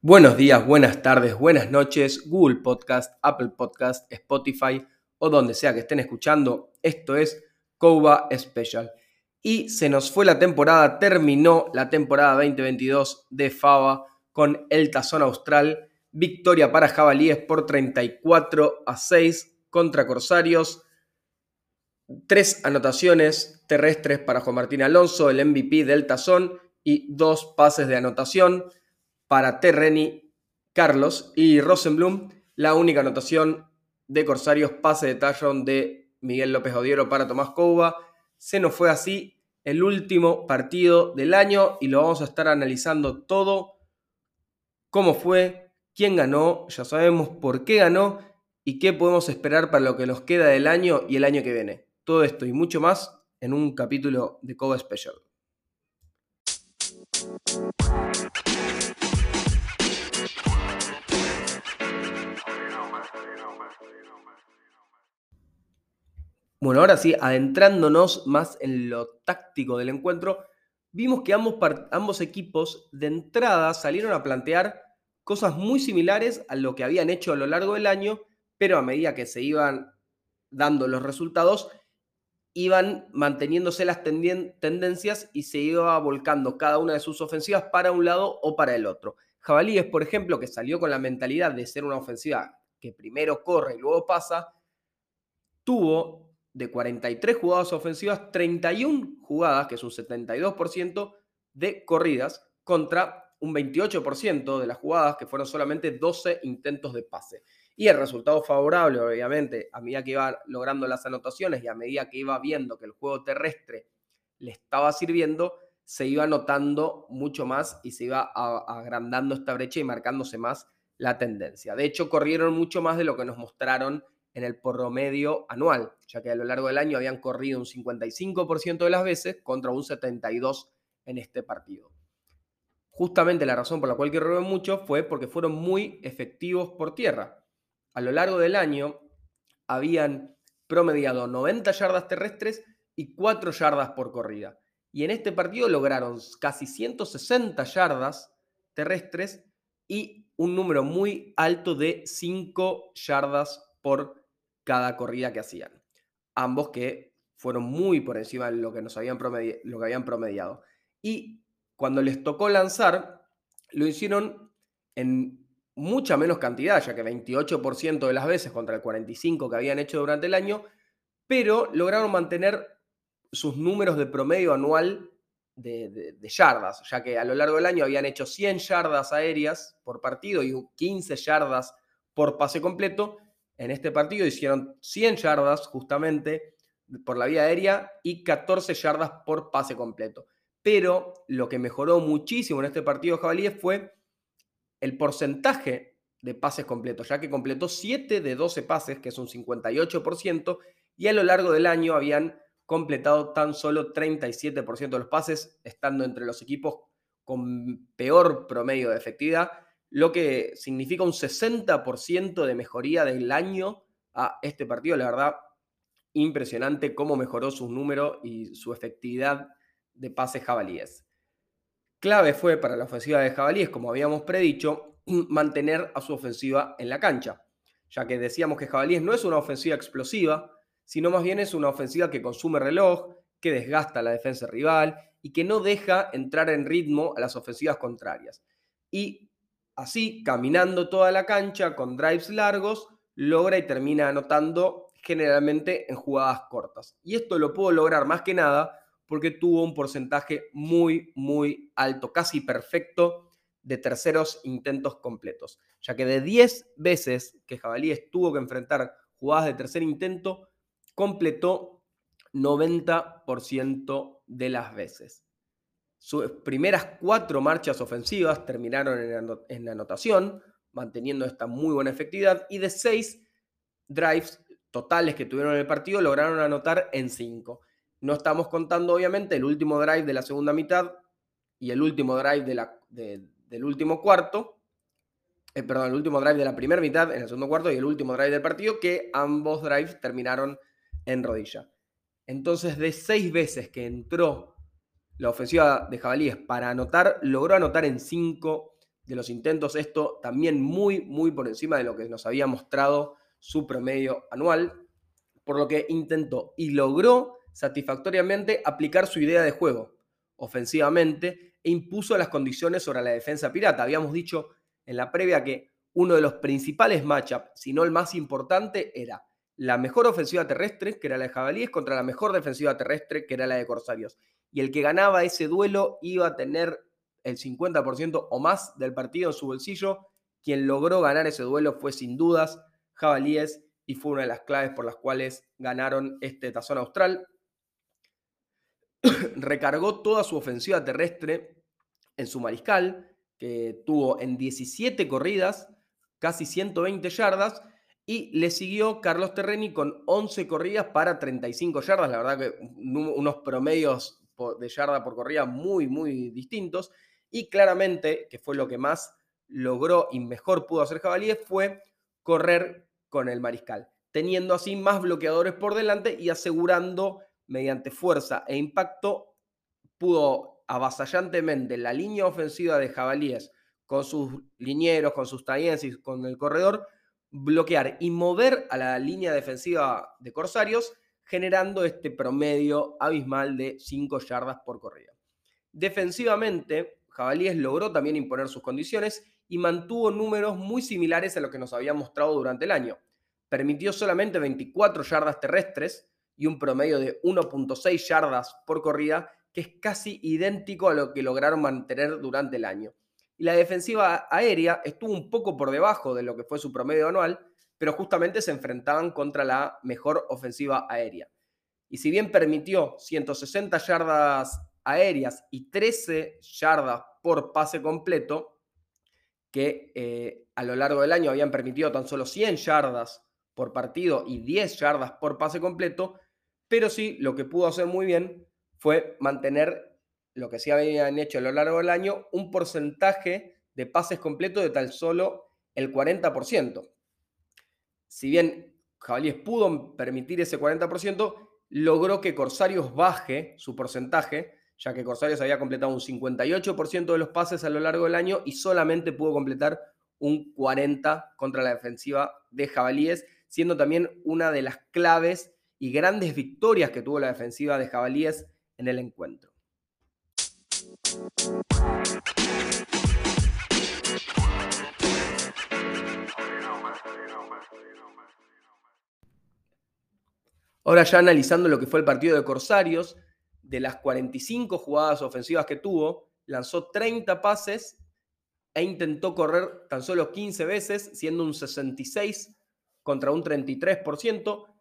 Buenos días, buenas tardes, buenas noches, Google Podcast, Apple Podcast, Spotify o donde sea que estén escuchando. Esto es Coba Special. Y se nos fue la temporada, terminó la temporada 2022 de Fava con el Tazón Austral. Victoria para Jabalíes por 34 a 6 contra Corsarios. Tres anotaciones terrestres para Juan Martín Alonso, el MVP del Tazón, y dos pases de anotación para Terreni, Carlos y Rosenblum. La única anotación de Corsarios, pase de tallón de Miguel López Odiero para Tomás Couba. Se nos fue así el último partido del año y lo vamos a estar analizando todo. Cómo fue, quién ganó, ya sabemos por qué ganó y qué podemos esperar para lo que nos queda del año y el año que viene. Todo esto y mucho más en un capítulo de Coba Special. Bueno, ahora sí, adentrándonos más en lo táctico del encuentro, vimos que ambos, equipos de entrada salieron a plantear cosas muy similares a lo que habían hecho a lo largo del año, pero a medida que se iban dando los resultados, iban manteniéndose las tendencias y se iba volcando cada una de sus ofensivas para un lado o para el otro. Jabalíes, por ejemplo, que salió con la mentalidad de ser una ofensiva que primero corre y luego pasa, tuvo de 43 jugadas ofensivas, 31 jugadas, que es un 72% de corridas, contra un 28% de las jugadas, que fueron solamente 12 intentos de pase. Y el resultado favorable, obviamente, a medida que iba logrando las anotaciones y a medida que iba viendo que el juego terrestre le estaba sirviendo, se iba notando mucho más y se iba agrandando esta brecha y marcándose más la tendencia. De hecho, corrieron mucho más de lo que nos mostraron en el promedio anual, ya que a lo largo del año habían corrido un 55% de las veces contra un 72% en este partido. Justamente la razón por la cual corrieron mucho fue porque fueron muy efectivos por tierra. A lo largo del año habían promediado 90 yardas terrestres y 4 yardas por corrida. Y en este partido lograron casi 160 yardas terrestres y un número muy alto de 5 yardas por cada corrida que hacían. Ambos que fueron muy por encima de lo que, nos habían, lo que habían promediado. Y cuando les tocó lanzar, lo hicieron en mucha menos cantidad, ya que 28% de las veces contra el 45% que habían hecho durante el año, pero lograron mantener sus números de promedio anual de, yardas, ya que a lo largo del año habían hecho 100 yardas aéreas por partido y 15 yardas por pase completo, en este partido hicieron 100 yardas justamente por la vía aérea y 14 yardas por pase completo. Pero lo que mejoró muchísimo en este partido Jabalíes fue el porcentaje de pases completos, ya que completó 7 de 12 pases, que es un 58%, y a lo largo del año habían completado tan solo 37% de los pases, estando entre los equipos con peor promedio de efectividad lo que significa un 60% de mejoría del año a este partido. La verdad, impresionante cómo mejoró su número y su efectividad de pases jabalíes. Clave fue para la ofensiva de jabalíes, como habíamos predicho, mantener a su ofensiva en la cancha, ya que decíamos que jabalíes no es una ofensiva explosiva, sino más bien es una ofensiva que consume reloj, que desgasta la defensa rival y que no deja entrar en ritmo a las ofensivas contrarias. Y Así, caminando toda la cancha con drives largos, logra y termina anotando generalmente en jugadas cortas. Y esto lo pudo lograr más que nada porque tuvo un porcentaje muy, muy alto, casi perfecto, de terceros intentos completos. Ya que de 10 veces que Jabalíes tuvo que enfrentar jugadas de tercer intento, completó 90% de las veces. Sus primeras cuatro marchas ofensivas terminaron en, anotación, manteniendo esta muy buena efectividad, y de seis drives totales que tuvieron en el partido, lograron anotar en cinco. No estamos contando, obviamente, el último drive de la segunda mitad y el último drive del último cuarto, eh, perdón, el último drive de la primera mitad en el segundo cuarto y el último drive del partido, que ambos drives terminaron en rodilla. Entonces, de seis veces que entró la ofensiva de Jabalíes para anotar, logró anotar en cinco de los intentos. Esto también muy, muy por encima de lo que nos había mostrado su promedio anual, por lo que intentó y logró satisfactoriamente aplicar su idea de juego ofensivamente e impuso las condiciones sobre la defensa pirata. Habíamos dicho en la previa que uno de los principales matchups, si no el más importante, era la mejor ofensiva terrestre, que era la de Jabalíes, contra la mejor defensiva terrestre, que era la de Corsarios. Y el que ganaba ese duelo iba a tener el 50% o más del partido en su bolsillo. Quien logró ganar ese duelo fue sin dudas Jabalíes y fue una de las claves por las cuales ganaron este tazón austral. Recargó toda su ofensiva terrestre en su mariscal, que tuvo en 17 corridas casi 120 yardas, y le siguió Carlos Terreni con 11 corridas para 35 yardas, la verdad que unos promedios de yarda por corrida muy, muy distintos, y claramente, que fue lo que más logró y mejor pudo hacer Jabalíes, fue correr con el mariscal, teniendo así más bloqueadores por delante y asegurando mediante fuerza e impacto, pudo avasallantemente la línea ofensiva de Jabalíes con sus linieros, con sus y con el corredor, bloquear y mover a la línea defensiva de Corsarios, generando este promedio abismal de 5 yardas por corrida. Defensivamente, Jabalíes logró también imponer sus condiciones y mantuvo números muy similares a lo que nos había mostrado durante el año. Permitió solamente 24 yardas terrestres y un promedio de 1.6 yardas por corrida, que es casi idéntico a lo que lograron mantener durante el año. Y la defensiva aérea estuvo un poco por debajo de lo que fue su promedio anual, pero justamente se enfrentaban contra la mejor ofensiva aérea. Y si bien permitió 160 yardas aéreas y 13 yardas por pase completo, que eh, a lo largo del año habían permitido tan solo 100 yardas por partido y 10 yardas por pase completo, pero sí lo que pudo hacer muy bien fue mantener lo que sí habían hecho a lo largo del año, un porcentaje de pases completos de tal solo el 40%. Si bien Jabalíes pudo permitir ese 40%, logró que Corsarios baje su porcentaje, ya que Corsarios había completado un 58% de los pases a lo largo del año y solamente pudo completar un 40% contra la defensiva de Jabalíes, siendo también una de las claves y grandes victorias que tuvo la defensiva de Jabalíes en el encuentro. Ahora ya analizando lo que fue el partido de Corsarios, de las 45 jugadas ofensivas que tuvo, lanzó 30 pases e intentó correr tan solo 15 veces, siendo un 66 contra un 33%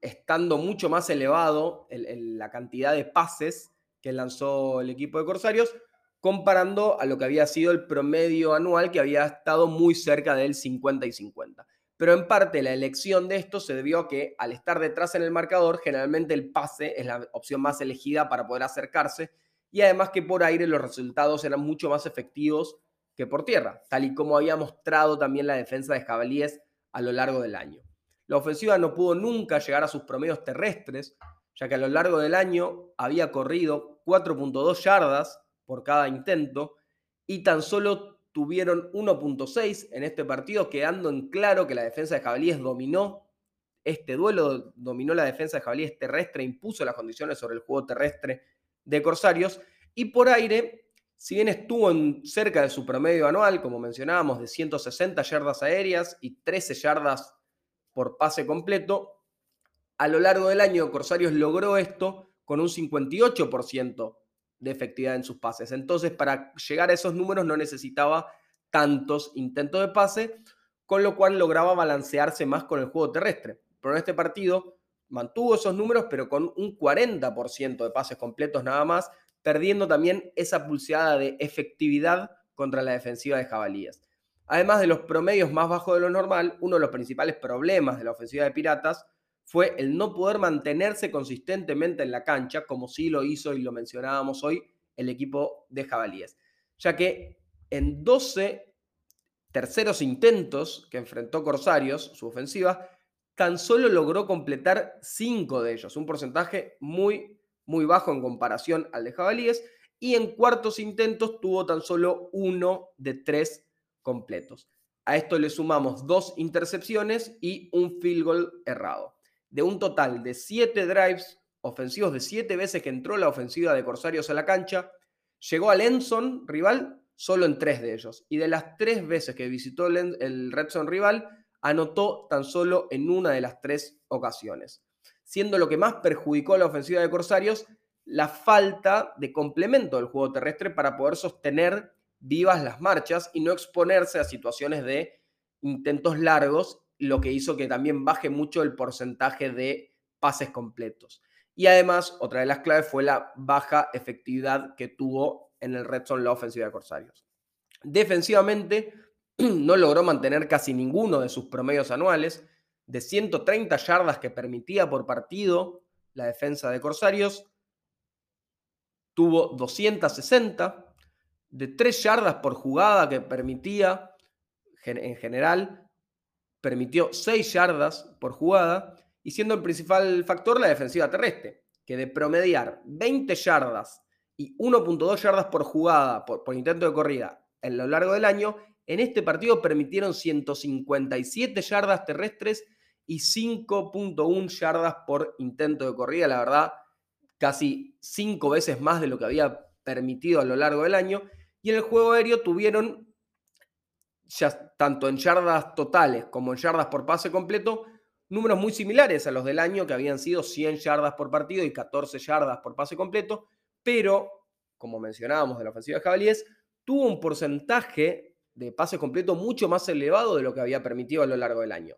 estando mucho más elevado la cantidad de pases que lanzó el equipo de Corsarios, comparando a lo que había sido el promedio anual, que había estado muy cerca del 50 y 50. Pero en parte la elección de esto se debió a que al estar detrás en el marcador, generalmente el pase es la opción más elegida para poder acercarse y además que por aire los resultados eran mucho más efectivos que por tierra, tal y como había mostrado también la defensa de Jabalíes a lo largo del año. La ofensiva no pudo nunca llegar a sus promedios terrestres, ya que a lo largo del año había corrido 4.2 yardas por cada intento y tan solo tuvieron 1.6 en este partido, quedando en claro que la defensa de Jabalíes dominó este duelo, dominó la defensa de Jabalíes terrestre, impuso las condiciones sobre el juego terrestre de Corsarios. Y por aire, si bien estuvo cerca de su promedio anual, como mencionábamos, de 160 yardas aéreas y 13 yardas por pase completo. A lo largo del año, Corsarios logró esto con un 58% de efectividad en sus pases. Entonces, para llegar a esos números no necesitaba tantos intentos de pase, con lo cual lograba balancearse más con el juego terrestre. Pero en este partido mantuvo esos números, pero con un 40% de pases completos nada más, perdiendo también esa pulseada de efectividad contra la defensiva de Jabalíes. Además de los promedios más bajos de lo normal, uno de los principales problemas de la ofensiva de Piratas fue el no poder mantenerse consistentemente en la cancha, como sí lo hizo y lo mencionábamos hoy el equipo de Jabalíes, ya que en 12 terceros intentos que enfrentó Corsarios, su ofensiva, tan solo logró completar cinco de ellos, un porcentaje muy, muy bajo en comparación al de Jabalíes, y en cuartos intentos tuvo tan solo uno de tres completos. A esto le sumamos dos intercepciones y un field goal errado. De un total de siete drives ofensivos, de siete veces que entró la ofensiva de Corsarios a la cancha, llegó al Enson rival solo en tres de ellos. Y de las tres veces que visitó el Red Zone rival, anotó tan solo en una de las tres ocasiones. Siendo lo que más perjudicó a la ofensiva de Corsarios la falta de complemento del juego terrestre para poder sostener vivas las marchas y no exponerse a situaciones de intentos largos, lo que hizo que también baje mucho el porcentaje de pases completos. Y además, otra de las claves fue la baja efectividad que tuvo en el red zone la ofensiva de Corsarios. Defensivamente, no logró mantener casi ninguno de sus promedios anuales. De 130 yardas que permitía por partido la defensa de Corsarios, tuvo 260. De 3 yardas por jugada que permitía, en general, permitió 6 yardas por jugada, y siendo el principal factor la defensiva terrestre, que de promediar 20 yardas y 1.2 yardas por jugada, por, intento de corrida, en lo largo del año, en este partido permitieron 157 yardas terrestres y 5.1 yardas por intento de corrida. La verdad, casi cinco veces más de lo que había permitido a lo largo del año. Y en el juego aéreo tuvieron, ya tanto en yardas totales como en yardas por pase completo, números muy similares a los del año, que habían sido 100 yardas por partido y 14 yardas por pase completo, pero, como mencionábamos de la ofensiva de Jabalíes, tuvo un porcentaje de pase completo mucho más elevado de lo que había permitido a lo largo del año,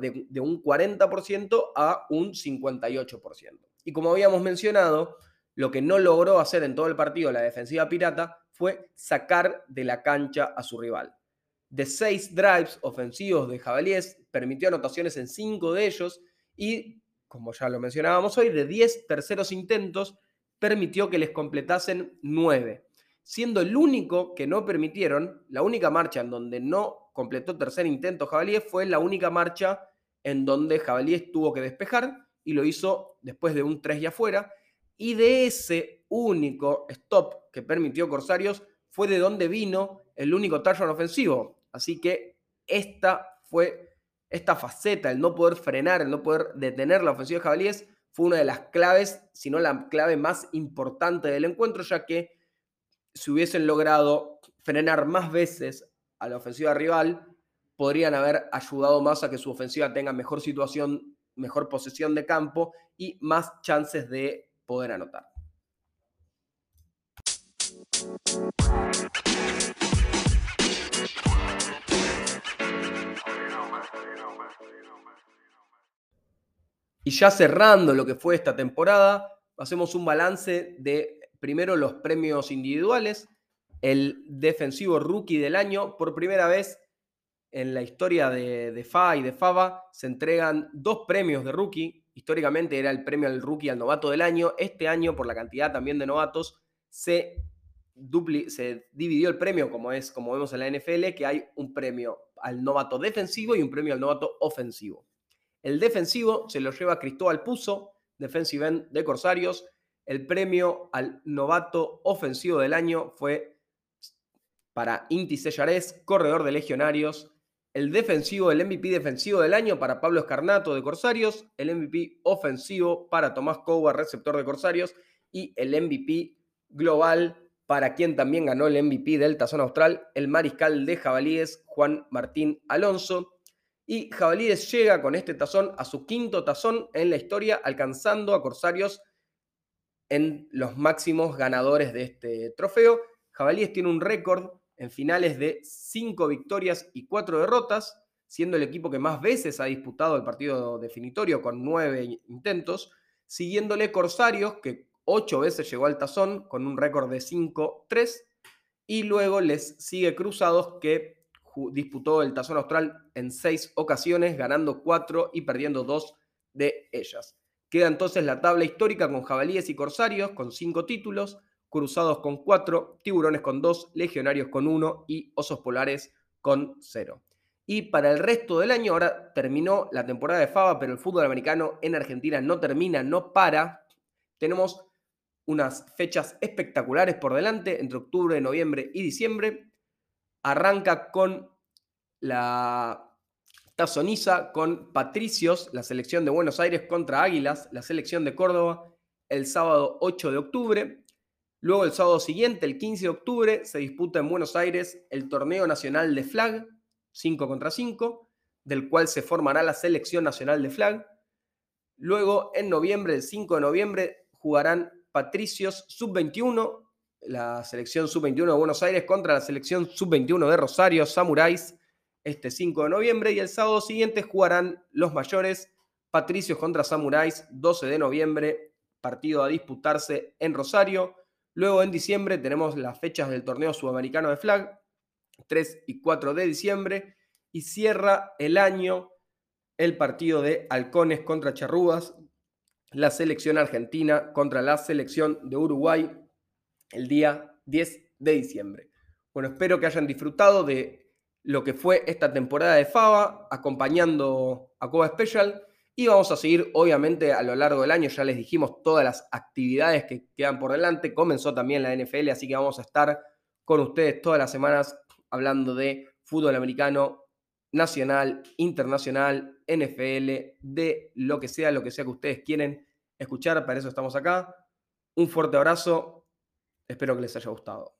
de, de un 40% a un 58%. Y como habíamos mencionado, lo que no logró hacer en todo el partido la defensiva pirata fue sacar de la cancha a su rival. De seis drives ofensivos de Jabalíes, permitió anotaciones en cinco de ellos y, como ya lo mencionábamos hoy, de 10 terceros intentos, permitió que les completasen nueve siendo el único que no permitieron, la única marcha en donde no completó tercer intento Jabalíes fue la única marcha en donde Jabalíes tuvo que despejar y lo hizo después de un 3 y afuera. Y de ese único stop que permitió Corsarios fue de donde vino el único touchdown ofensivo. Así que esta fue esta faceta, el no poder frenar, el no poder detener la ofensiva de Jabalíes, fue una de las claves, si no la clave más importante del encuentro, ya que si hubiesen logrado frenar más veces a la ofensiva rival, podrían haber ayudado más a que su ofensiva tenga mejor situación, mejor posesión de campo y más chances de poder anotar. Y ya cerrando lo que fue esta temporada, hacemos un balance de primero los premios individuales, el defensivo rookie del año, por primera vez en la historia de, FA y de FABA se entregan dos premios de rookie. Históricamente era el premio al rookie al novato del año. Este año, por la cantidad también de novatos, se, se dividió el premio, como es como vemos en la NFL, que hay un premio al novato defensivo y un premio al novato ofensivo. El defensivo se lo lleva Cristóbal Puzo, defensive end de Corsarios. El premio al novato ofensivo del año fue para Inti Sellares, corredor de Legionarios. El defensivo, el MVP defensivo del año para Pablo Escarnato de Corsarios. El MVP ofensivo para Tomás Cowa, receptor de Corsarios. Y el MVP global para quien también ganó el MVP del Tazón Austral, el mariscal de Jabalíes, Juan Martín Alonso. Y Jabalíes llega con este tazón a su quinto tazón en la historia, alcanzando a Corsarios en los máximos ganadores de este trofeo. Jabalíes tiene un récord en finales de 5 victorias y 4 derrotas, siendo el equipo que más veces ha disputado el partido definitorio con 9 intentos, siguiéndole Corsarios, que 8 veces llegó al tazón con un récord de 5-3, y luego les sigue Cruzados, que disputó el tazón austral en 6 ocasiones, ganando 4 y perdiendo 2 de ellas. Queda entonces la tabla histórica con jabalíes y corsarios con cinco títulos, cruzados con cuatro, tiburones con dos, legionarios con uno y osos polares con 0. Y para el resto del año, ahora terminó la temporada de Fava, pero el fútbol americano en Argentina no termina, no para. Tenemos unas fechas espectaculares por delante entre octubre, noviembre y diciembre. Arranca con la Tazoniza, con Patricios, la selección de Buenos Aires contra Águilas, la selección de Córdoba, el sábado 8 de octubre. Luego el sábado siguiente, el 15 de octubre, se disputa en Buenos Aires el torneo nacional de flag, 5 contra 5, del cual se formará la selección nacional de flag. Luego, en noviembre, el 5 de noviembre, jugarán Patricios Sub-21, la selección Sub-21 de Buenos Aires contra la selección Sub-21 de Rosario, Samuráis, este 5 de noviembre. Y el sábado siguiente jugarán los mayores, Patricios contra Samuráis, 12 de noviembre, partido a disputarse en Rosario. Luego en diciembre tenemos las fechas del torneo sudamericano de flag, 3 y 4 de diciembre. Y cierra el año el partido de Halcones contra Charrúas, la selección argentina contra la selección de Uruguay el día 10 de diciembre. Bueno, espero que hayan disfrutado de lo que fue esta temporada de FABA acompañando a Coba Special y vamos a seguir obviamente a lo largo del año, ya les dijimos todas las actividades que quedan por delante, comenzó también la NFL, así que vamos a estar con ustedes todas las semanas hablando de fútbol americano nacional, internacional, NFL, de lo que sea, lo que sea que ustedes quieren escuchar, para eso estamos acá. Un fuerte abrazo, espero que les haya gustado.